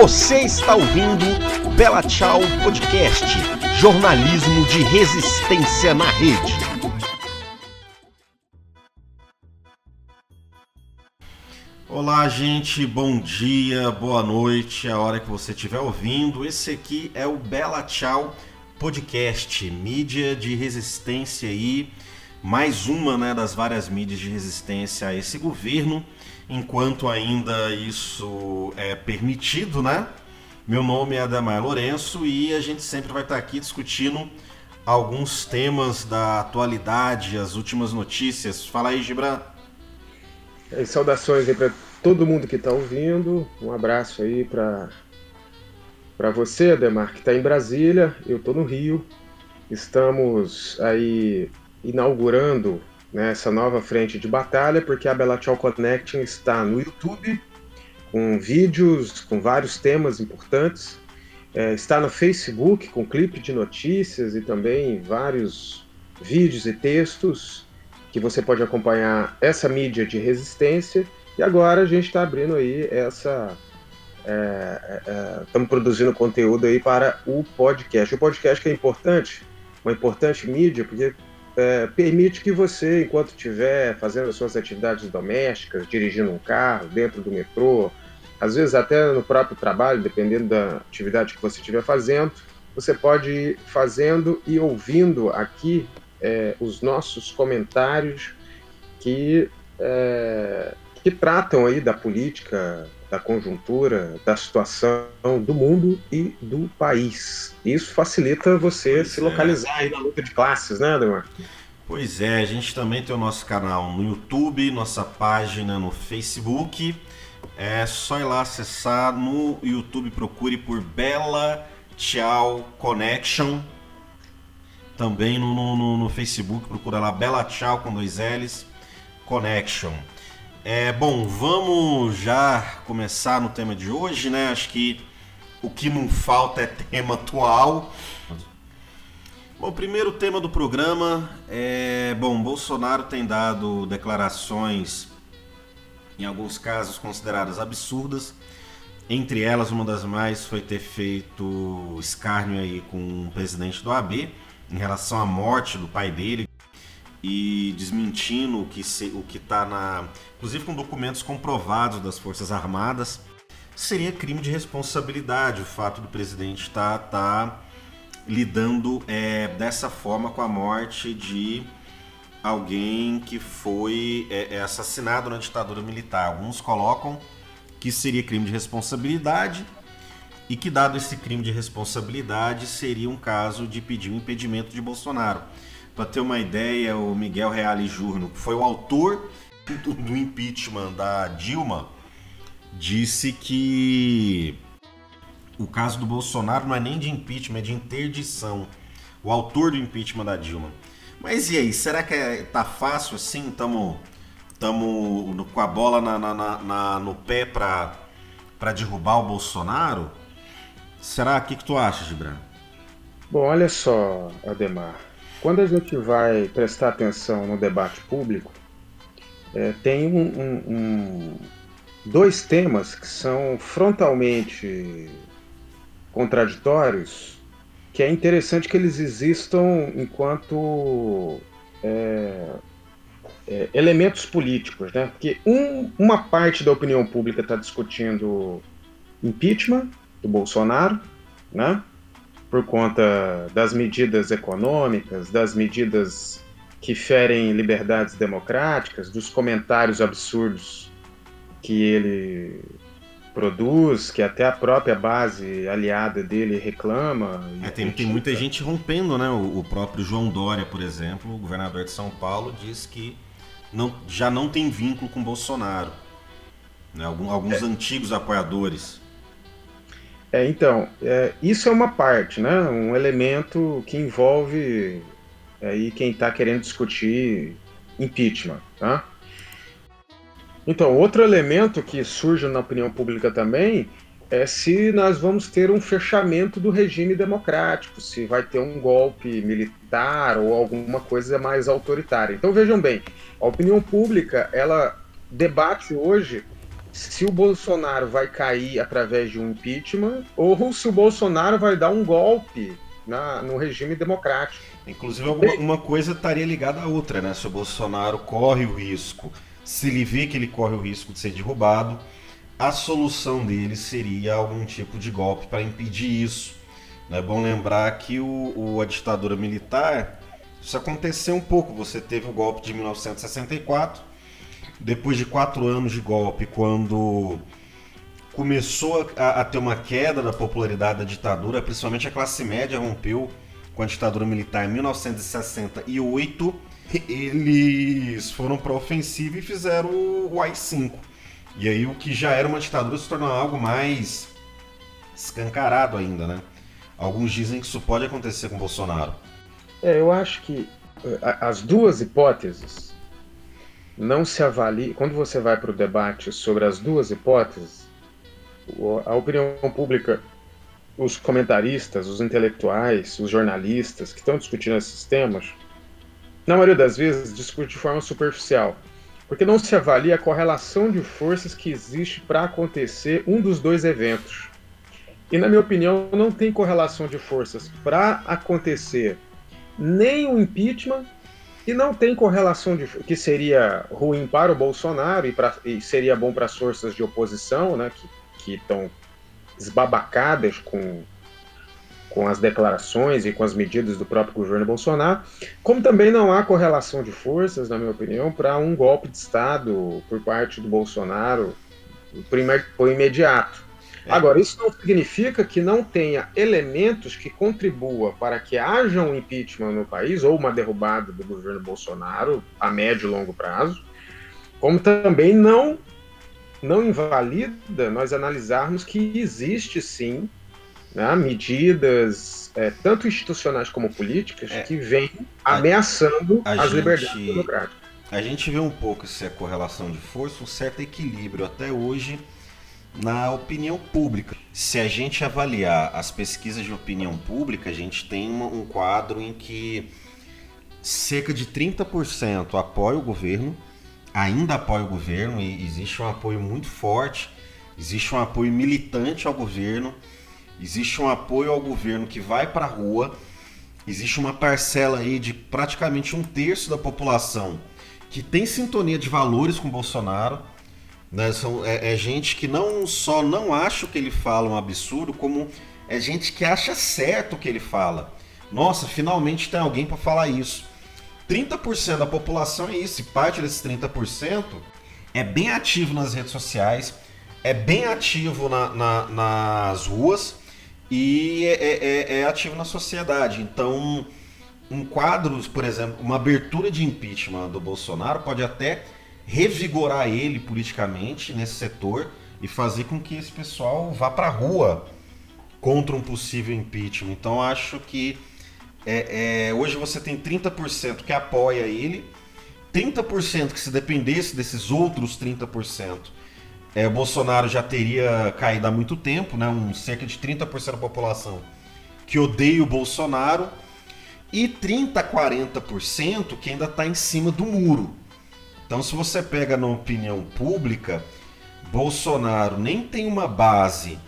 Você está ouvindo o Bela Tchau Podcast, jornalismo de resistência na rede. Olá, gente, bom dia, boa noite, a hora que você estiver ouvindo. Esse aqui é o Bela Tchau Podcast, mídia de resistência aí, mais uma né, das várias mídias de resistência a esse governo enquanto ainda isso é permitido, né? Meu nome é Adamar Lourenço e a gente sempre vai estar aqui discutindo alguns temas da atualidade, as últimas notícias. Fala aí, Gibran. É, saudações aí para todo mundo que está ouvindo. Um abraço aí para para você, Ademar, que está em Brasília. Eu estou no Rio. Estamos aí inaugurando né, essa nova frente de batalha, porque a Belachal Connection está no YouTube, com vídeos, com vários temas importantes. É, está no Facebook, com clipe de notícias e também vários vídeos e textos que você pode acompanhar essa mídia de resistência. E agora a gente está abrindo aí essa. Estamos é, é, é produzindo conteúdo aí para o podcast. O podcast que é importante, uma importante mídia, porque é, permite que você, enquanto estiver fazendo as suas atividades domésticas, dirigindo um carro, dentro do metrô, às vezes até no próprio trabalho, dependendo da atividade que você estiver fazendo, você pode ir fazendo e ouvindo aqui é, os nossos comentários que, é, que tratam aí da política, da conjuntura, da situação do mundo e do país. Isso facilita você pois se é. localizar aí na luta de classes, né, Ademar? Pois é, a gente também tem o nosso canal no YouTube, nossa página no Facebook. É só ir lá acessar no YouTube, procure por Bela Tchau Connection. Também no, no, no Facebook, procura lá Bela Tchau com dois L's Connection. É, bom, vamos já começar no tema de hoje, né? Acho que o que não falta é tema atual. Bom, o primeiro tema do programa é. Bom, Bolsonaro tem dado declarações, em alguns casos consideradas absurdas. Entre elas, uma das mais foi ter feito escárnio aí com o presidente do AB em relação à morte do pai dele, e desmentindo o que o que está na, inclusive com documentos comprovados das Forças Armadas, seria crime de responsabilidade o fato do presidente estar tá, tá lidando é, dessa forma com a morte de alguém que foi é, é, assassinado na ditadura militar. Alguns colocam que seria crime de responsabilidade e que, dado esse crime de responsabilidade, seria um caso de pedir um impedimento de Bolsonaro. Para ter uma ideia, o Miguel Reale Jurno, que foi o autor do impeachment da Dilma, disse que o caso do Bolsonaro não é nem de impeachment, é de interdição. O autor do impeachment da Dilma. Mas e aí, será que é, tá fácil assim? Tamo, tamo com a bola na, na, na no pé para derrubar o Bolsonaro? Será? O que, que tu acha, Gibran? Bom, olha só, Ademar. Quando a gente vai prestar atenção no debate público, é, tem um, um, um, dois temas que são frontalmente contraditórios, que é interessante que eles existam enquanto é, é, elementos políticos, né? Porque um, uma parte da opinião pública está discutindo impeachment do Bolsonaro, né? Por conta das medidas econômicas, das medidas que ferem liberdades democráticas, dos comentários absurdos que ele produz, que até a própria base aliada dele reclama. É, tem, tem, muita gente rompendo, né? O, o, próprio João Dória, por exemplo, o governador de São Paulo, diz que não, já não tem vínculo com Bolsonaro. Né? Alguns, alguns é. antigos apoiadores. É, então, é, isso é uma parte, né? Um elemento que envolve aí quem está querendo discutir impeachment, tá? Então, outro elemento que surge na opinião pública também é se nós vamos ter um fechamento do regime democrático, se vai ter um golpe militar ou alguma coisa mais autoritária. Então vejam bem, a opinião pública ela debate hoje se o Bolsonaro vai cair através de um impeachment ou se o Bolsonaro vai dar um golpe na, no regime democrático. Inclusive, alguma, uma coisa estaria ligada à outra, né? Se o Bolsonaro corre o risco, se ele vê que ele corre o risco de ser derrubado, a solução dele seria algum tipo de golpe para impedir isso. É bom lembrar que o, o, a ditadura militar, isso aconteceu um pouco. Você teve o golpe de 1964, depois de quatro anos de golpe, quando começou a, a ter uma queda da popularidade da ditadura, principalmente a classe média rompeu com a ditadura militar em 1968, eles foram para ofensiva e fizeram o AI-5. E aí o que já era uma ditadura se tornou algo mais escancarado ainda, né? Alguns dizem que isso pode acontecer com Bolsonaro. É, eu acho que eh, as duas hipóteses não se avaliam. Quando você vai para o debate sobre as duas hipóteses, a opinião pública, os comentaristas, os intelectuais, os jornalistas que estão discutindo esses temas, na maioria das vezes discute de forma superficial, porque não se avalia a correlação de forças que existe para acontecer um dos dois eventos. E, na minha opinião, não tem correlação de forças para acontecer nem o impeachment e não tem correlação de que seria ruim para o Bolsonaro e, pra, e seria bom para as forças de oposição, né, que estão esbabacadas com, com as declarações e com as medidas do próprio governo Bolsonaro, como também não há correlação de forças, na minha opinião, para um golpe de Estado por parte do Bolsonaro por imediato. É. Agora, isso não significa que não tenha elementos que contribuam para que haja um impeachment no país ou uma derrubada do governo Bolsonaro a médio e longo prazo, como também não não invalida nós analisarmos que existe sim né, medidas é, tanto institucionais como políticas é, que vêm ameaçando a, a as gente, liberdades democráticas. A gente vê um pouco essa correlação de força, um certo equilíbrio até hoje na opinião pública. Se a gente avaliar as pesquisas de opinião pública, a gente tem um quadro em que cerca de 30% apoia o governo, ainda apoia o governo e existe um apoio muito forte, existe um apoio militante ao governo, existe um apoio ao governo que vai para a rua, existe uma parcela aí de praticamente um terço da população que tem sintonia de valores com Bolsonaro né? São, é, é, gente que não só não acha o que ele fala um absurdo, como é gente que acha certo o que ele fala. Nossa, finalmente tem alguém para falar isso. 30% da população é isso, e parte desses 30% é bem ativo nas redes sociais, é bem ativo na, na, nas ruas e é, é, é, é ativo na sociedade. Então, um quadro, por exemplo, uma abertura de impeachment do Bolsonaro pode até revigorar ele politicamente nesse setor e fazer com que esse pessoal vá para a rua contra um possível impeachment. Então acho que é, é, hoje você tem 30% que apoia ele, 30% que se dependesse desses outros 30%, é, Bolsonaro já teria caído há muito tempo, né? um, cerca de 30% da população que odeia o Bolsonaro, e 30% a 40% que ainda está em cima do muro. Então, se você pega na opinião pública, Bolsonaro nem tem uma base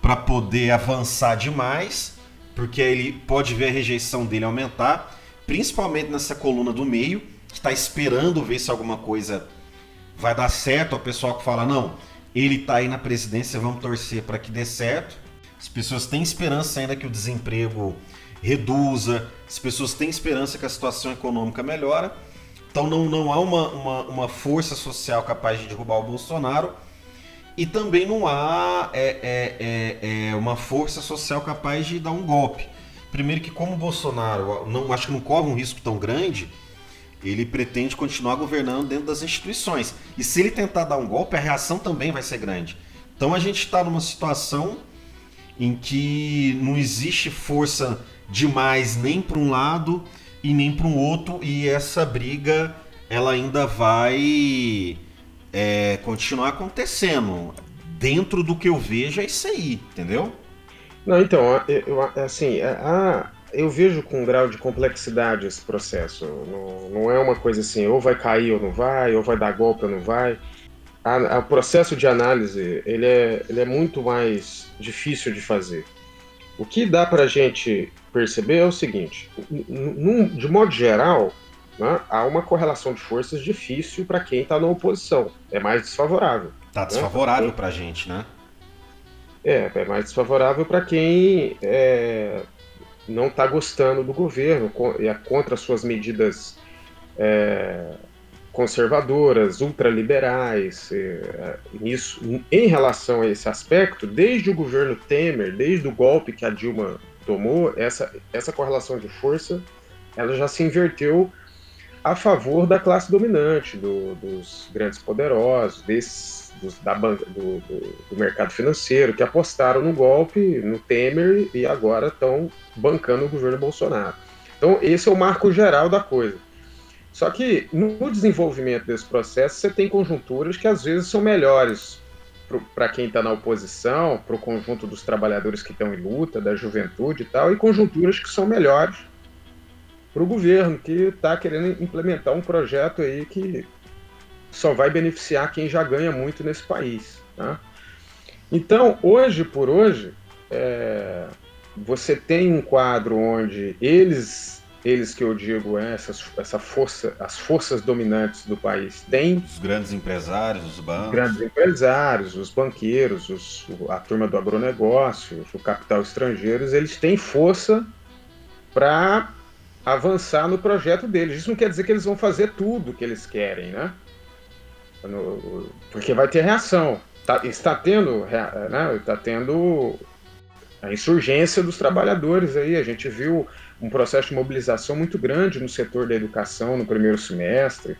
para poder avançar demais, porque ele pode ver a rejeição dele aumentar, principalmente nessa coluna do meio, que está esperando ver se alguma coisa vai dar certo. O pessoal que fala, não, ele está aí na presidência, vamos torcer para que dê certo. As pessoas têm esperança ainda que o desemprego reduza, as pessoas têm esperança que a situação econômica melhora. Então não, não há uma, uma, uma, força social capaz de derrubar o Bolsonaro e também não há é, é, é, é, uma força social capaz de dar um golpe. Primeiro que como o Bolsonaro não acho que não corre um risco tão grande, ele pretende continuar governando dentro das instituições. E se ele tentar dar um golpe, a reação também vai ser grande. Então a gente está numa situação em que não existe força demais nem para um lado e nem para um outro e essa briga ela ainda vai é, continuar acontecendo dentro do que eu vejo é isso aí, entendeu? Não, então, eu, assim, é, a, eu vejo com um grau de complexidade esse processo. Não, não é uma coisa assim, ou vai cair ou não vai, ou vai dar golpe ou não vai. o processo de análise ele é, ele é muito mais difícil de fazer. O que dá para a gente perceber é o seguinte: num, de modo geral, né, há uma correlação de forças difícil para quem está na oposição. É mais desfavorável. Está desfavorável né? para a gente, né? É, é mais desfavorável para quem é, não está gostando do governo e é contra suas medidas é, conservadoras, ultraliberais. É, nisso, em relação a esse aspecto, desde o governo Temer, desde o golpe que a Dilma tomou, essa, essa correlação de força ela já se inverteu a favor da classe dominante, do, dos grandes poderosos, dos, da banca, do, do, do, mercado financeiro, que apostaram no golpe, no Temer, e agora estão bancando o governo Bolsonaro. Então, esse é o marco geral da coisa. Só que no desenvolvimento desse processo, você tem conjunturas que às vezes são melhores para quem está na oposição, para o conjunto dos trabalhadores que estão em luta, da juventude e tal, e conjunturas que são melhores para o governo, que está querendo implementar um projeto aí que só vai beneficiar quem já ganha muito nesse país. Tá? Então, hoje por hoje, é, você tem um quadro onde eles eles que eu digo, é, essas, essa força, as forças dominantes do país têm. Os grandes empresários, os bancos. Os grandes empresários, os banqueiros, os, a turma do agronegócio, o capital estrangeiros, eles têm força para avançar no projeto deles. Isso não quer dizer que eles vão fazer tudo que eles querem, né? Porque vai ter reação. Tá, está tendo, né? Está tendo a insurgência dos trabalhadores aí. A gente viu um processo de mobilização muito grande no setor da educação no primeiro semestre,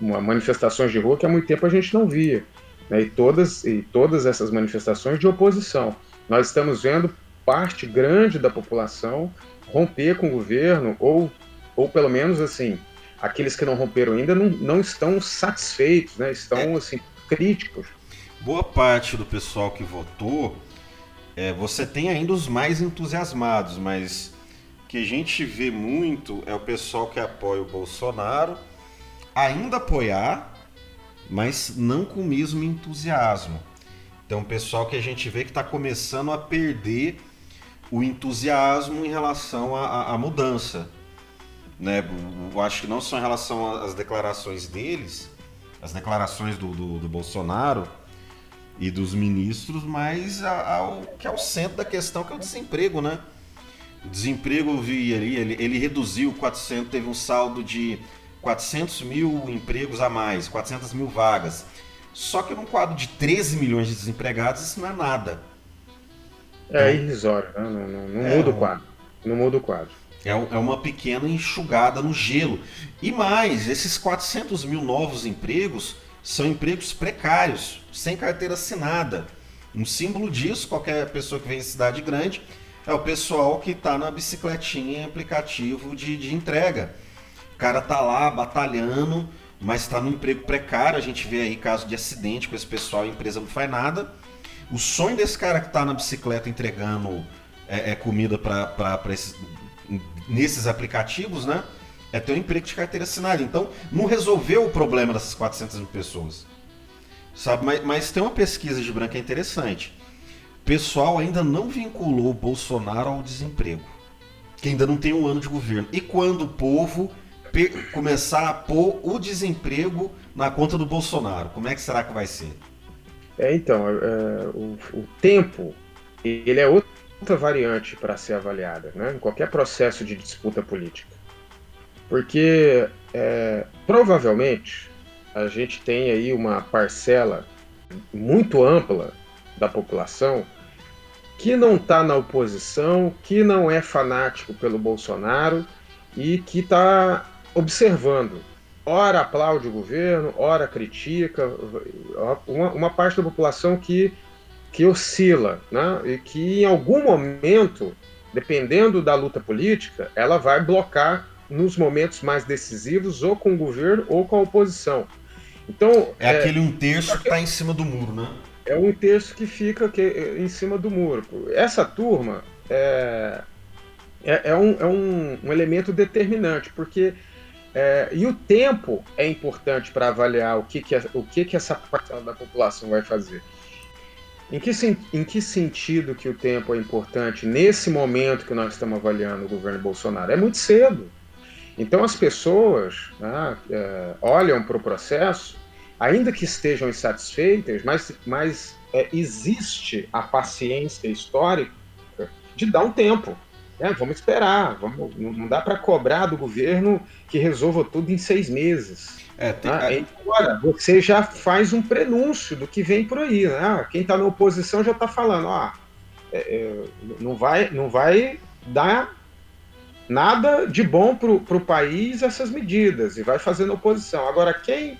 manifestações de rua que há muito tempo a gente não via, né? e, todas, e todas essas manifestações de oposição. Nós estamos vendo parte grande da população romper com o governo, ou, ou pelo menos assim, aqueles que não romperam ainda não, não estão satisfeitos, né? estão é. assim, críticos. Boa parte do pessoal que votou, é, você tem ainda os mais entusiasmados, mas que a gente vê muito é o pessoal que apoia o Bolsonaro ainda apoiar, mas não com o mesmo entusiasmo. Então, o pessoal que a gente vê que está começando a perder o entusiasmo em relação à, mudança. Né? Eu acho que não só em relação às declarações deles, as declarações do, do, do Bolsonaro e dos ministros, mas ao que é o centro da questão, que é o desemprego, né? O desemprego, eu vi ali, ele, ele reduziu 400, teve um saldo de 400 mil empregos a mais, 400 mil vagas. Só que num quadro de 13 milhões de desempregados, isso não é nada. É então, irrisório, né? não, não, não é, muda o quadro. Não muda o quadro. É, é uma pequena enxugada no gelo. E mais, esses 400 mil novos empregos são empregos precários, sem carteira assinada. Um símbolo disso, qualquer pessoa que vem em cidade grande é o pessoal que está na bicicletinha em aplicativo de, de entrega. O cara tá lá batalhando, mas está no emprego precário. A gente vê aí caso de acidente com esse pessoal, a empresa não faz nada. O sonho desse cara que está na bicicleta entregando é, é comida para nesses aplicativos, né? É ter um emprego de carteira assinada. Então, não resolveu o problema dessas 400 mil pessoas. Sabe? Mas, mas tem uma pesquisa de branca interessante pessoal ainda não vinculou o Bolsonaro ao desemprego, que ainda não tem um ano de governo. E quando o povo começar a pôr o desemprego na conta do Bolsonaro, como é que será que vai ser? É, então, é, o, o, tempo, ele é outra variante para ser avaliada, né? em qualquer processo de disputa política. Porque, é, provavelmente, a gente tem aí uma parcela muito ampla da população que não está na oposição, que não é fanático pelo Bolsonaro e que está observando. Ora aplaude o governo, ora critica, uma, uma, parte da população que, que oscila, né? e que em algum momento, dependendo da luta política, ela vai blocar nos momentos mais decisivos ou com o governo ou com a oposição. Então é, é aquele um terço que está em cima do muro, né? é um terço que fica que, em cima do muro. Essa turma é, é, é, um, é um, um, elemento determinante, porque É, e o tempo é importante para avaliar o que, que, é, o que, que essa parcela da população vai fazer. Em que, em que sentido que o tempo é importante nesse momento que nós estamos avaliando o governo Bolsonaro? É muito cedo. Então as pessoas né, é, olham para o processo, ainda que estejam insatisfeitas, mas, mas é, existe a paciência histórica de dar um tempo. Né? Vamos esperar, vamos, não dá para cobrar do governo que resolva tudo em seis meses. É, tem... né? Agora, você já faz um prenúncio do que vem por aí. Né? Ah, quem está na oposição já está falando, ó, é, é, não, vai, não vai dar nada de bom para o país essas medidas e vai fazendo oposição. Agora, quem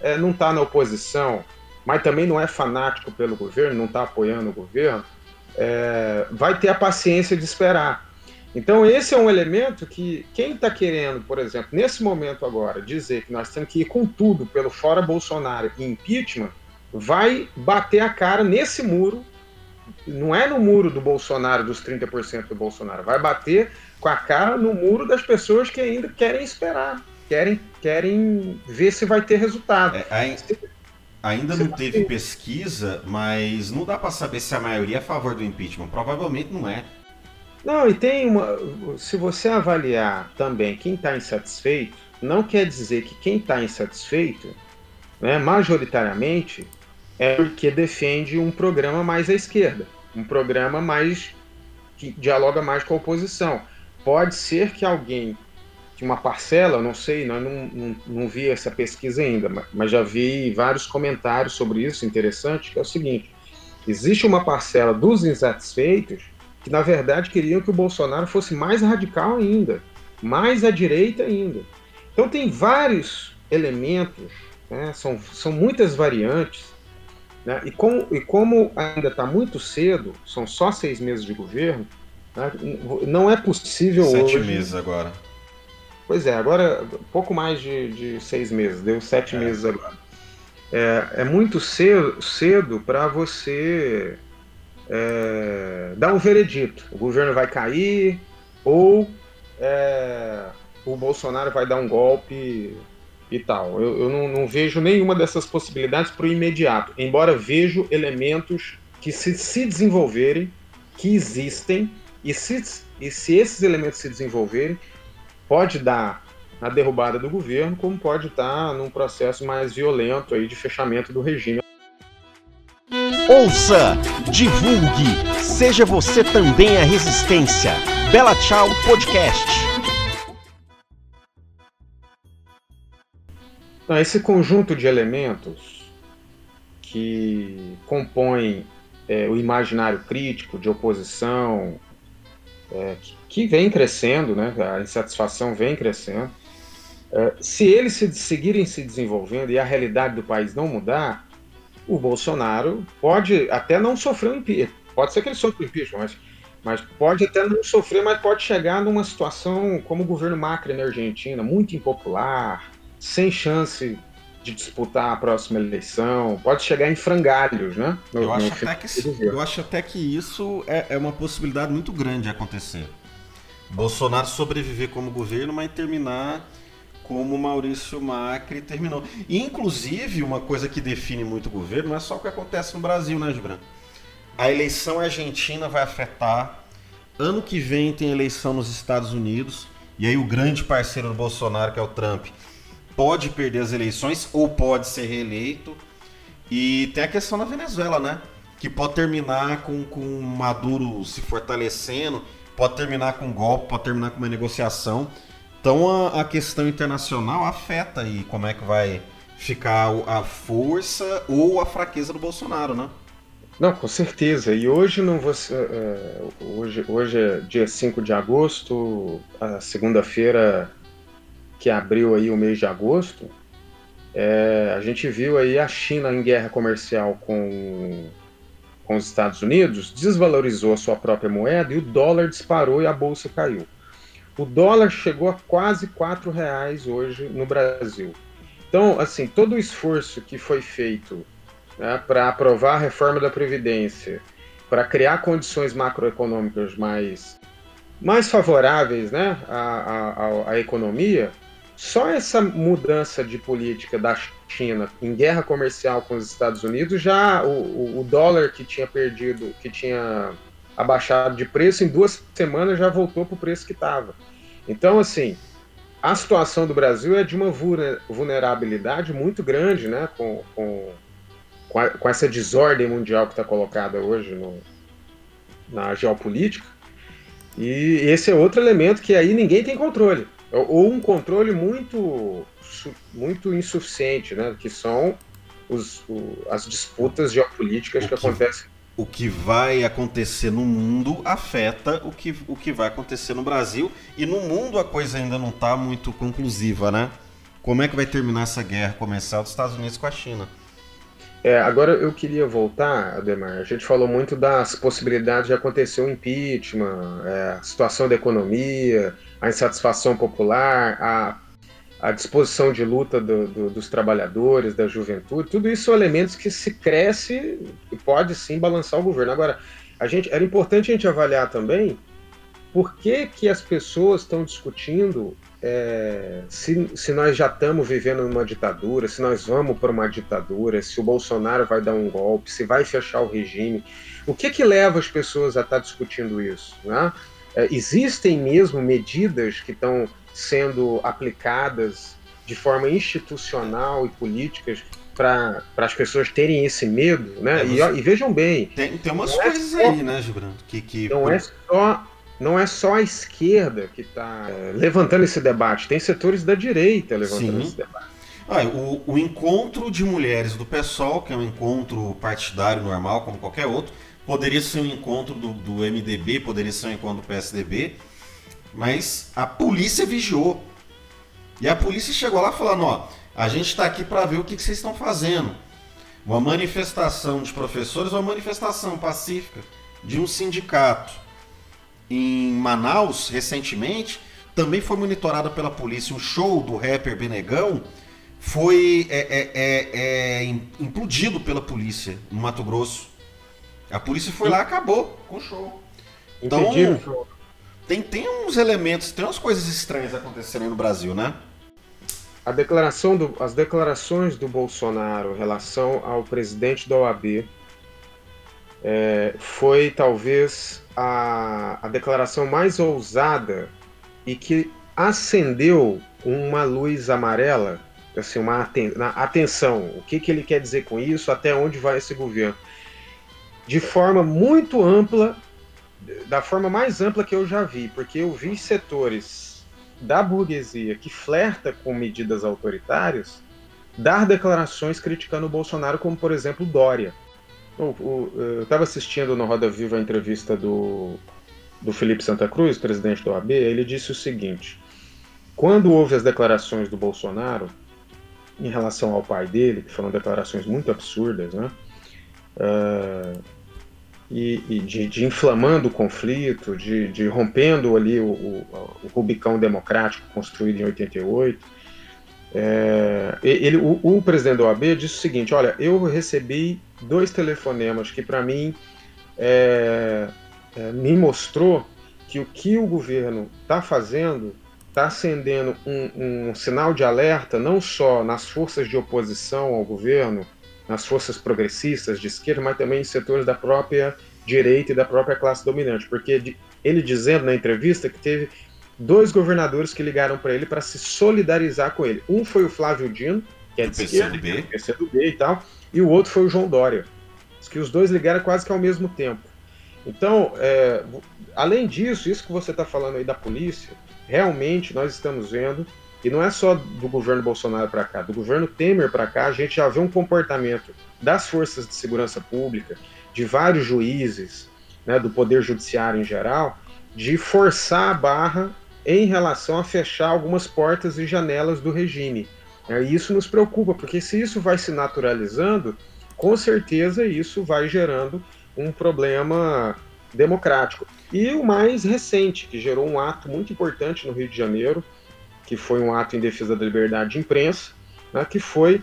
é, não está na oposição, mas também não é fanático pelo governo, não está apoiando o governo, é, vai ter a paciência de esperar. Então, esse é um elemento que quem está querendo, por exemplo, nesse momento agora, dizer que nós temos que ir com tudo pelo fora Bolsonaro e impeachment, vai bater a cara nesse muro. Não é no muro do Bolsonaro, dos 30% do Bolsonaro, vai bater com a cara no muro das pessoas que ainda querem esperar, querem, querem ver se vai ter resultado. É, Ainda não teve pesquisa, mas não dá para saber se a maioria é a favor do impeachment. Provavelmente não é. Não, e tem uma. Se você avaliar também quem está insatisfeito, não quer dizer que quem está insatisfeito, né, majoritariamente, é porque defende um programa mais à esquerda, um programa mais que dialoga mais com a oposição. Pode ser que alguém que uma parcela, não sei, não, não, não vi essa pesquisa ainda, mas já vi vários comentários sobre isso, interessante, que é o seguinte: existe uma parcela dos insatisfeitos que, na verdade, queriam que o Bolsonaro fosse mais radical ainda, mais à direita ainda. Então, tem vários elementos, né, são, são muitas variantes, né, e, e como ainda está muito cedo, são só seis meses de governo, né, não é possível Sete hoje. Sete meses agora Pois é, agora pouco mais de, de seis meses, deu sete é. meses agora. É, é muito cedo, cedo para você é, dar um veredito. O governo vai cair ou é, o Bolsonaro vai dar um golpe e tal. Eu, eu não, não, vejo nenhuma dessas possibilidades para o imediato, embora vejo elementos que se, se desenvolverem, que existem, e se, e se esses elementos se desenvolverem, pode dar a derrubada do governo, como pode estar num processo mais violento aí de fechamento do regime. Ouça, divulgue, seja você também a resistência. Bela Tchau Podcast. Então, esse conjunto de elementos que compõem é, o imaginário crítico de oposição, é, que, vem crescendo, né? a insatisfação vem crescendo. É, se eles se, seguirem se desenvolvendo e a realidade do país não mudar, o Bolsonaro pode até não sofrer um impeachment. Pode ser que ele sofra um impeachment, mas, mas pode até não sofrer, mas pode chegar numa situação como o governo Macri na Argentina, muito impopular, sem chance de disputar a próxima eleição, pode chegar em frangalhos, né? No, eu, acho até que, eu acho até que isso é, é, uma possibilidade muito grande de acontecer. Bolsonaro sobreviver como governo, mas terminar como Maurício Macri terminou. E, inclusive, uma coisa que define muito o governo não é só o que acontece no Brasil, né, Gibran? A eleição argentina vai afetar. Ano que vem tem eleição nos Estados Unidos. E aí o grande parceiro do Bolsonaro, que é o Trump, pode perder as eleições ou pode ser reeleito. E tem a questão da Venezuela, né? Que pode terminar com, com Maduro se fortalecendo, pode terminar com um golpe, pode terminar com uma negociação. Então a, a questão internacional afeta aí como é que vai ficar a força ou a fraqueza do Bolsonaro, né? Não, com certeza. E hoje não você, uh, hoje, hoje é dia 5 de agosto, a segunda-feira que abriu aí o mês de agosto, é, a gente viu aí a China em guerra comercial com, com os Estados Unidos, desvalorizou a sua própria moeda e o dólar disparou e a bolsa caiu. O dólar chegou a quase quatro reais hoje no Brasil. Então, assim, todo o esforço que foi feito né, para aprovar a reforma da Previdência, para criar condições macroeconômicas mais, mais favoráveis né, à, à, à economia, só essa mudança de política da China em guerra comercial com os Estados Unidos, já o, o dólar que tinha perdido, que tinha abaixado de preço, em duas semanas já voltou para o preço que estava. Então, assim, a situação do Brasil é de uma vulnerabilidade muito grande, né, com, com, com, essa desordem mundial que está colocada hoje no, na geopolítica. E esse é outro elemento que aí ninguém tem controle, ou um controle muito, muito insuficiente, né, que são os, o, as disputas geopolíticas que, que acontecem o que vai acontecer no mundo afeta o que, o que vai acontecer no Brasil. E no mundo a coisa ainda não está muito conclusiva, né? Como é que vai terminar essa guerra comercial dos Estados Unidos com a China? É, agora eu queria voltar, Ademar. A gente falou muito das possibilidades de acontecer o um impeachment, é, a situação da economia, a insatisfação popular, a a disposição de luta do, do, dos trabalhadores, da juventude, tudo isso são elementos que se cresce e pode sim balançar o governo. Agora, a gente, era importante a gente avaliar também por que, que as pessoas estão discutindo é, se, se nós já estamos vivendo numa ditadura, se nós vamos para uma ditadura, se o Bolsonaro vai dar um golpe, se vai fechar o regime. O que, que leva as pessoas a estar tá discutindo isso? Né? É, existem mesmo medidas que estão sendo aplicadas de forma institucional e política para as pessoas terem esse medo, né? É, e, e, vejam bem. Tem, tem umas é coisas é só, aí, né, Gilberto? Que, que... Não é só. Não é só a esquerda que está é, levantando esse debate, tem setores da direita levantando Sim. esse debate. Ah, o, o encontro de mulheres do PSOL, que é um encontro partidário normal, como qualquer outro, poderia ser um encontro do, do MDB, poderia ser um encontro do PSDB, mas a polícia vigiou. E a polícia chegou lá falando: ó, a gente está aqui para ver o que, que vocês estão fazendo. Uma manifestação de professores, uma manifestação pacífica de um sindicato em Manaus, recentemente, também foi monitorada pela polícia. Um show do rapper Benegão foi é, é, é, é implodido pela polícia no Mato Grosso. A polícia foi lá e acabou com o show. Então, tem, tem uns elementos, tem umas coisas estranhas acontecendo no Brasil, né? A declaração do, as declarações do Bolsonaro em relação ao presidente da OAB é, foi talvez a, a declaração mais ousada e que acendeu uma luz amarela, assim, uma aten atenção. O que, que ele quer dizer com isso? Até onde vai esse governo? De forma muito ampla da forma mais ampla que eu já vi, porque eu vi setores da burguesia que flerta com medidas autoritárias dar declarações criticando o Bolsonaro, como por exemplo Dória. O, eu estava assistindo no Roda Viva a entrevista do, do Felipe Santa Cruz, presidente do OAB, ele disse o seguinte: quando houve as declarações do Bolsonaro em relação ao pai dele, que foram declarações muito absurdas, né? Uh, e, e de, de, inflamando o conflito, de, de rompendo ali o, o, o, Rubicão democrático construído em 88. É, ele, o, o, presidente da OAB disse o seguinte: olha, eu recebi dois telefonemas que para mim é, é, me mostrou que o que o governo está fazendo está acendendo um, um sinal de alerta não só nas forças de oposição ao governo, nas forças progressistas de esquerda, mas também em setores da própria direita e da própria classe dominante, porque ele dizendo na entrevista que teve dois governadores que ligaram para ele para se solidarizar com ele. Um foi o Flávio Dino, que é de esquerda, PCdoB e tal, e o outro foi o João Dória. Diz que os dois ligaram quase que ao mesmo tempo. Então, é, além disso, isso que você está falando aí da polícia, realmente nós estamos vendo e não é só do governo Bolsonaro para cá, do governo Temer para cá, a gente já vê um comportamento das forças de segurança pública, de vários juízes, né, do Poder Judiciário em geral, de forçar a barra em relação a fechar algumas portas e janelas do regime. E isso nos preocupa, porque se isso vai se naturalizando, com certeza isso vai gerando um problema democrático. E o mais recente, que gerou um ato muito importante no Rio de Janeiro, que foi um ato em defesa da liberdade de imprensa, né, que foi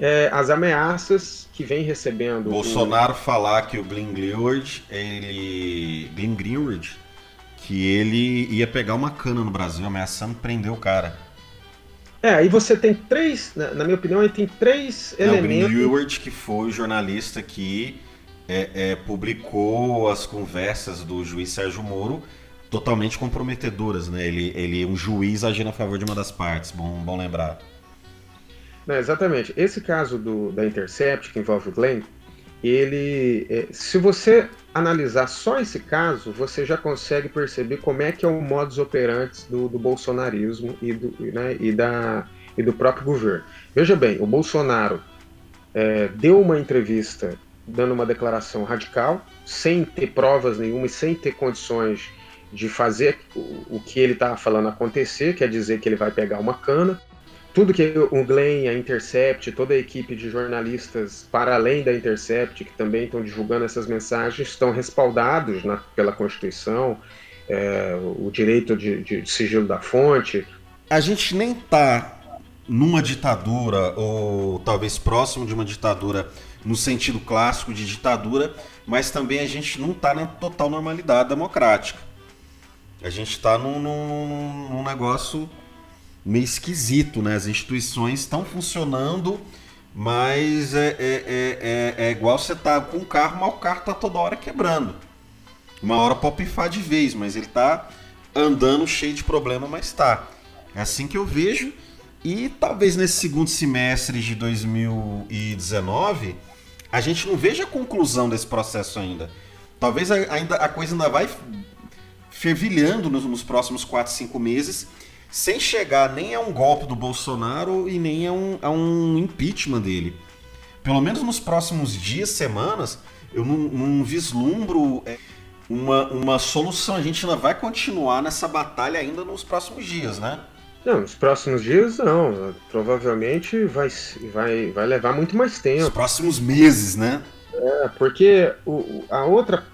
é, as ameaças que vem recebendo. Bolsonaro o... falar que o Glenn Greenwald, ele. Glenn Greenwald, que ele ia pegar uma cana no Brasil, ameaçando prender o cara. É, aí você tem três, na minha opinião, aí tem três é, elementos. O Ewart, que foi o jornalista que é, é, publicou as conversas do juiz Sérgio Moro totalmente comprometedoras, né? Ele, ele um juiz agindo a favor de uma das partes, bom, bom lembrar. Não, exatamente. Esse caso do, da Intercept, que envolve o Glenn, ele, é, se você analisar só esse caso, você já consegue perceber como é que é o modus operandi do, do bolsonarismo e do, né, e, da, e do próprio governo. Veja bem, o Bolsonaro é, deu uma entrevista dando uma declaração radical, sem ter provas nenhuma e sem ter condições de fazer o, o que ele estava falando acontecer, quer dizer que ele vai pegar uma cana tudo que o Glenn, a Intercept, toda a equipe de jornalistas para além da Intercept, que também estão divulgando essas mensagens, estão respaldados na, pela Constituição, é, o direito de, de, sigilo da fonte. A gente nem está numa ditadura, ou talvez próximo de uma ditadura, no sentido clássico de ditadura, mas também a gente não está na total normalidade democrática. A gente está num, num, num negócio meio esquisito, né? As instituições estão funcionando, mas é, é, é, é, é igual você tá com um carro, mas o carro tá toda hora quebrando. Uma hora pode pifar de vez, mas ele tá andando cheio de problema, mas tá. É assim que eu vejo. E talvez nesse segundo semestre de 2019 a gente não veja a conclusão desse processo ainda. Talvez ainda a coisa ainda vai fervilhando nos, nos próximos 4, 5 meses sem chegar nem a um golpe do Bolsonaro e nem a um, a um impeachment dele. Pelo menos nos próximos dias, semanas, eu não, não vislumbro é, uma, uma solução. A gente ainda vai continuar nessa batalha ainda nos próximos dias, né? Não, nos próximos dias não. Provavelmente vai, vai, vai levar muito mais tempo. Nos próximos meses, né? É, porque o, a outra,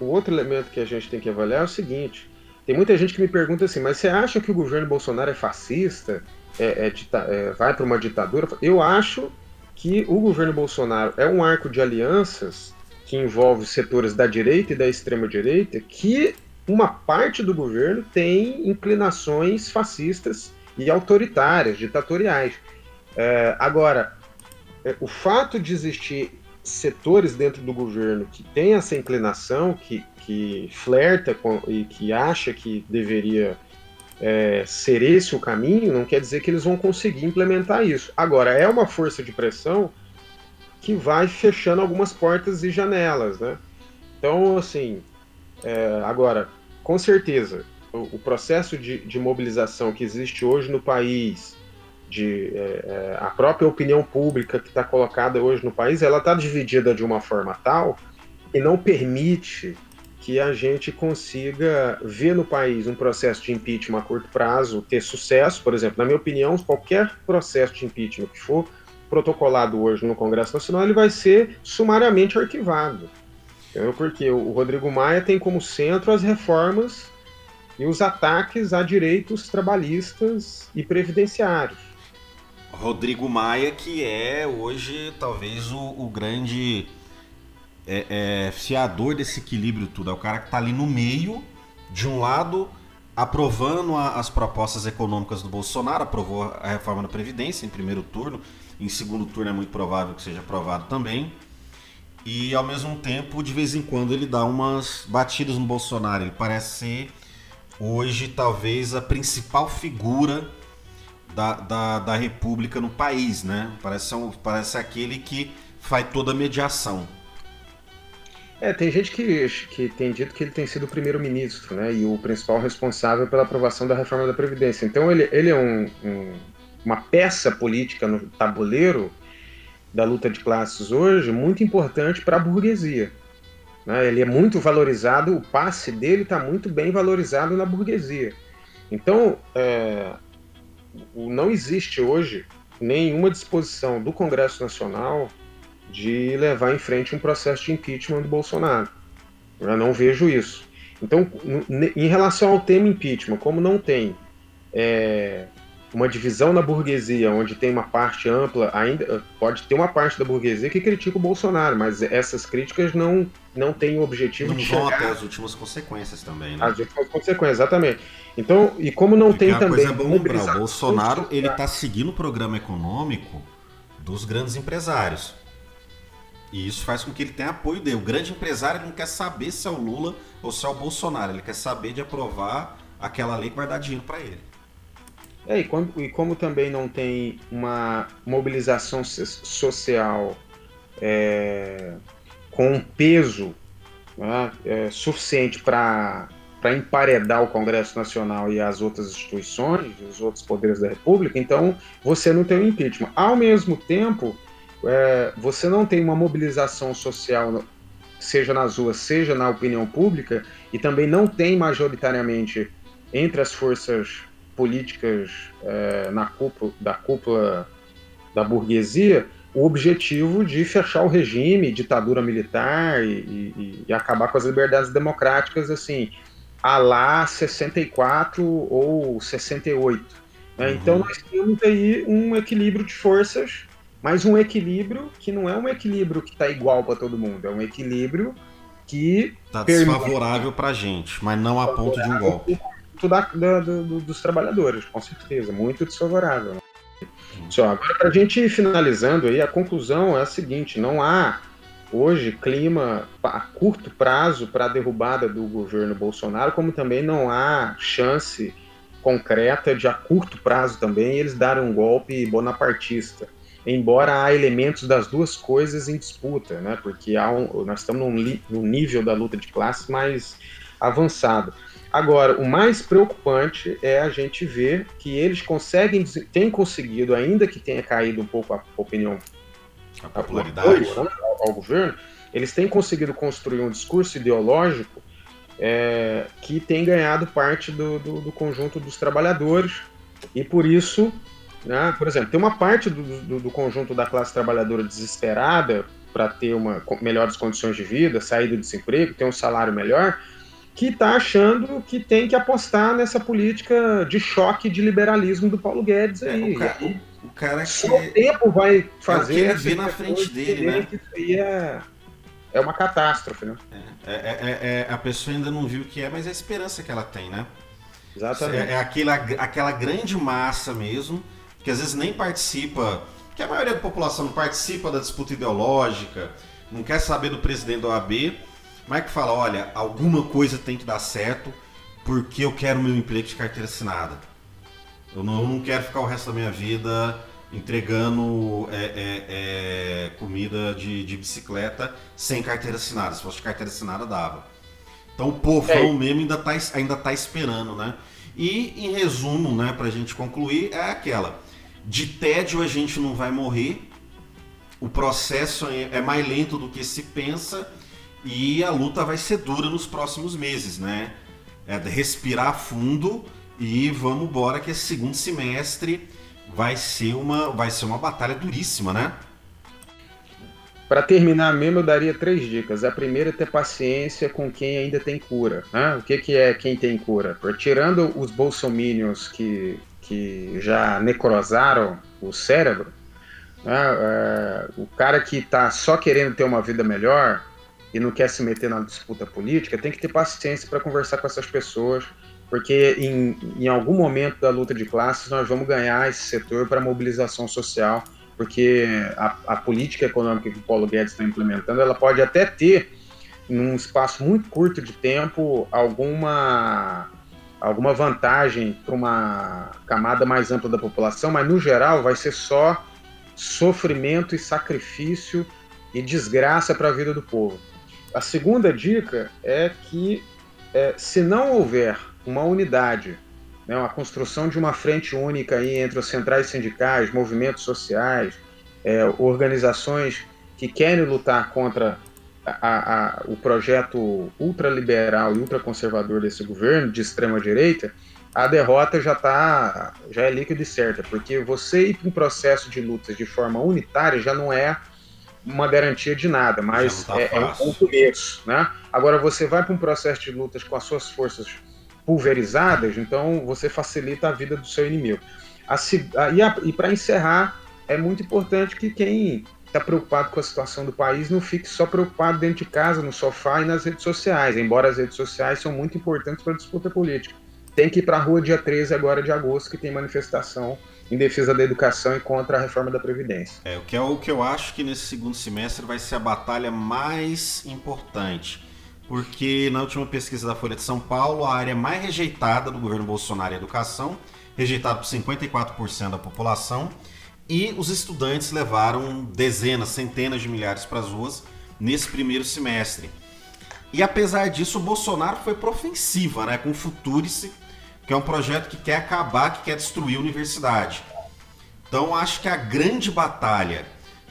o outro elemento que a gente tem que avaliar é o seguinte: tem muita gente que me pergunta assim, mas você acha que o governo Bolsonaro é fascista? É, é, é, vai para uma ditadura? Eu acho que o governo Bolsonaro é um arco de alianças que envolve setores da direita e da extrema-direita, que uma parte do governo tem inclinações fascistas e autoritárias, ditatoriais. É, agora, é, o fato de existir setores dentro do governo que têm essa inclinação, que, que flerta com, e que acha que deveria é, ser esse o caminho, não quer dizer que eles vão conseguir implementar isso. Agora, é uma força de pressão que vai fechando algumas portas e janelas, né? Então, assim, é, agora, com certeza, o, o processo de, de, mobilização que existe hoje no país, de é, é a própria opinião pública que está colocada hoje no país, ela está dividida de uma forma tal que não permite que a gente consiga ver no país um processo de impeachment a curto prazo ter sucesso. Por exemplo, na minha opinião, qualquer processo de impeachment que for protocolado hoje no Congresso Nacional, ele vai ser sumariamente arquivado. Porque o Rodrigo Maia tem como centro as reformas e os ataques a direitos trabalhistas e previdenciários. Rodrigo Maia, que é hoje talvez o, o grande é, é, fiador desse equilíbrio tudo. É o cara que está ali no meio, de um lado, aprovando a, as propostas econômicas do Bolsonaro, aprovou a reforma da Previdência em primeiro turno, em segundo turno é muito provável que seja aprovado também. E ao mesmo tempo, de vez em quando, ele dá umas batidas no Bolsonaro. Ele parece ser hoje talvez a principal figura da, da, da República no país, né? Parece, um, parece aquele que faz toda a mediação. É, tem gente que, que tem dito que ele tem sido o primeiro-ministro, né, e o principal responsável pela aprovação da reforma da Previdência. Então ele, ele é um, um, uma peça política no tabuleiro da luta de classes hoje muito importante para a burguesia. Né? Ele é muito valorizado, o passe dele está muito bem valorizado na burguesia. Então, é, não existe hoje nenhuma disposição do Congresso Nacional de levar em frente um processo de impeachment do Bolsonaro. Eu não vejo isso. Então, em relação ao tema impeachment, como não tem é, uma divisão na burguesia, onde tem uma parte ampla, ainda pode ter uma parte da burguesia que critica o Bolsonaro, mas essas críticas não, não têm o objetivo não de vão chegar... até as últimas consequências também, né? As últimas consequências, exatamente. Então, e como não Porque tem também... coisa é bom lembrar, o Bolsonaro ele está seguindo o programa econômico dos grandes empresários. E isso faz com que ele tenha apoio dele. O grande empresário não quer saber se é o Lula ou se é o Bolsonaro. Ele quer saber de aprovar aquela lei que vai dar dinheiro para ele. É, e, quando, e como também não tem uma mobilização social é, com um peso né, é, suficiente para emparedar o Congresso Nacional e as outras instituições, os outros poderes da República, então você não tem um impeachment. Ao mesmo tempo, é, você não tem uma mobilização social, seja nas ruas, seja na opinião pública, e também não tem majoritariamente entre as forças políticas é, na cúpula, da cúpula da burguesia o objetivo de fechar o regime, ditadura militar e, e, e acabar com as liberdades democráticas, assim, a lá 64 ou 68. Né? Uhum. Então nós temos aí um equilíbrio de forças, mas um equilíbrio que não é um equilíbrio que está igual para todo mundo, é um equilíbrio que está desfavorável para a gente, mas não a ponto de um golpe da, da, do, dos trabalhadores, com certeza, muito desfavorável. Né? Só, agora, para a gente ir finalizando aí, a conclusão é a seguinte: não há hoje clima a curto prazo para a derrubada do governo Bolsonaro, como também não há chance concreta de a curto prazo também eles darem um golpe bonapartista. Embora há elementos das duas coisas em disputa, né? porque há um, nós estamos num, num nível da luta de classes mais avançado. Agora, o mais preocupante é a gente ver que eles conseguem, têm conseguido, ainda que tenha caído um pouco a opinião, a popularidade apoio, né, ao, governo, eles têm conseguido construir um discurso ideológico é, que tem ganhado parte do, do, do, conjunto dos trabalhadores e por isso, né, por exemplo, tem uma parte do, do conjunto da classe trabalhadora desesperada para ter uma melhores condições de vida, sair do desemprego, ter um salário melhor, que está achando que tem que apostar nessa política de choque de liberalismo do Paulo Guedes é, aí. o, cara, o, cara que... Só o tempo vai fazer. É ele vê na frente dele, né? Que isso aí é, é uma catástrofe, né? É, é, é, é, a pessoa ainda não viu o que é, mas é a esperança que ela tem, né? Exatamente. É, é aquela, aquela grande massa mesmo, que às vezes nem participa, que a maioria da população não participa da disputa ideológica, não quer saber do presidente da OAB, mas que fala, olha, alguma coisa tem que dar certo porque eu quero meu emprego de carteira assinada. Eu não, eu não quero ficar o resto da minha vida entregando é, é, é, comida de, de, bicicleta sem carteira assinada. Se fosse carteira assinada, dava. Então o povão é. mesmo ainda está ainda tá esperando, né? E em resumo, né, para a gente concluir, é aquela: de tédio a gente não vai morrer, o processo é, é mais lento do que se pensa e a luta vai ser dura nos próximos meses, né? É respirar fundo e vamos embora que esse segundo semestre vai ser uma, vai ser uma batalha duríssima, né? Para terminar mesmo, eu daria três dicas. A primeira é ter paciência com quem ainda tem cura. Né? O que, que é quem tem cura? Tirando os bolsominions que, que já necrosaram o cérebro, né? é, o cara que está só querendo ter uma vida melhor, e não quer se meter na disputa política, tem que ter paciência para conversar com essas pessoas, porque em, em algum momento da luta de classes nós vamos ganhar esse setor para mobilização social, porque a, a, política econômica que o Paulo Guedes está implementando, ela pode até ter, num espaço muito curto de tempo, alguma alguma vantagem para uma camada mais ampla da população, mas no geral vai ser só sofrimento e sacrifício e desgraça para a vida do povo. A segunda dica é que, é, se não houver uma unidade, né, uma construção de uma frente única aí entre os centrais sindicais, movimentos sociais, é, organizações que querem lutar contra a, a, o projeto ultraliberal e ultraconservador desse governo de extrema direita, a derrota já tá, já é líquida e certa, porque você ir para um processo de lutas de forma unitária já não é uma garantia de nada, mas tá é, é, um começo, né? Agora você vai para um processo de lutas com as suas forças pulverizadas, então você facilita a vida do seu inimigo. A, a, e para encerrar, é muito importante que quem está preocupado com a situação do país não fique só preocupado dentro de casa, no sofá e nas redes sociais, embora as redes sociais são muito importantes para a disputa política. Tem que ir para a rua dia 13 agora de agosto, que tem manifestação em defesa da educação e contra a reforma da Previdência. É, o que, é o que eu acho que nesse segundo semestre vai ser a batalha mais importante. Porque na última pesquisa da Folha de São Paulo, a área mais rejeitada do governo Bolsonaro é a educação, rejeitada por 54% da população, e os estudantes levaram dezenas, centenas de milhares para as ruas nesse primeiro semestre. E apesar disso, o Bolsonaro foi para ofensiva, né, com o Futurice, que é um projeto que quer acabar, que quer destruir a universidade. Então, acho que a grande batalha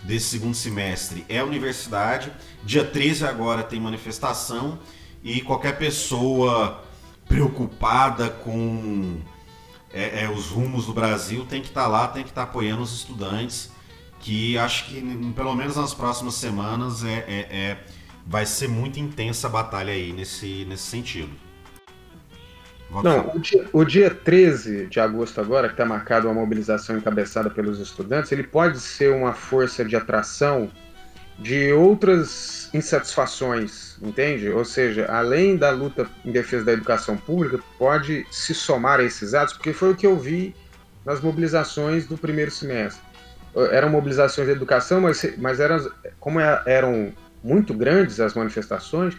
desse segundo semestre é a universidade. Dia 13 agora tem manifestação e qualquer pessoa preocupada com é, é, os rumos do Brasil tem que estar tá lá, tem que estar tá apoiando os estudantes, que acho que pelo menos nas próximas semanas é, é, é vai ser muito intensa a batalha aí nesse, nesse sentido. Não, o dia, o dia 13 de agosto agora, que está marcado uma mobilização encabeçada pelos estudantes, ele pode ser uma força de atração de outras insatisfações, entende? Ou seja, além da luta em defesa da educação pública, pode se somar a esses atos, porque foi o que eu vi nas mobilizações do primeiro semestre. Eram mobilizações de educação, mas, mas eram, como é, eram muito grandes as manifestações,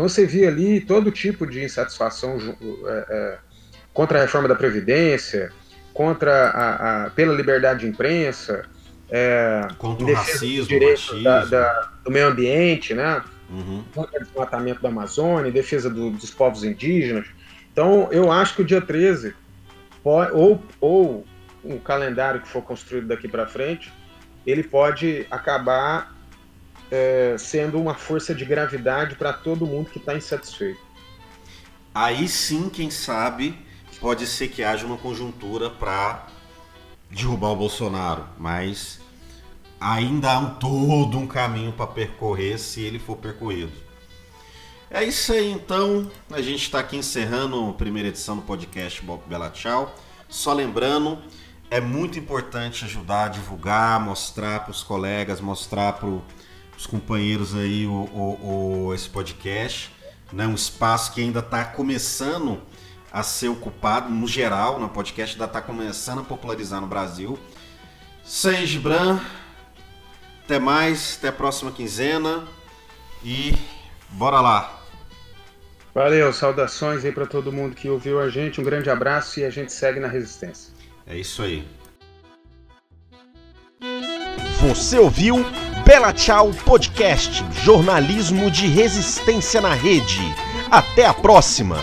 então você via ali todo tipo de insatisfação é, é, contra a reforma da Previdência, contra a, a pela liberdade de imprensa, é, contra o racismo, o machismo. Da, da, do meio ambiente, né? Uhum. Contra o desmatamento da Amazônia, defesa do, dos povos indígenas. Então, eu acho que o dia 13, pode, ou, ou um calendário que for construído daqui para frente, ele pode acabar é, sendo uma força de gravidade para todo mundo que está insatisfeito. Aí sim, quem sabe, pode ser que haja uma conjuntura para derrubar o Bolsonaro, mas ainda há um, todo um caminho para percorrer se ele for percorrido. É isso aí, então. A gente está aqui encerrando a primeira edição do podcast Bob Bela Tchau. Só lembrando, é muito importante ajudar a divulgar, mostrar para os colegas, mostrar para os companheiros aí o, o, o, esse podcast. Né? Um espaço que ainda está começando a ser ocupado, no geral, no podcast ainda está começando a popularizar no Brasil. Seis Bran, até mais, até a próxima quinzena e bora lá! Valeu, saudações aí para todo mundo que ouviu a gente, um grande abraço e a gente segue na resistência. É isso aí. Você ouviu Bela Tchau Podcast, jornalismo de resistência na rede. Até a próxima!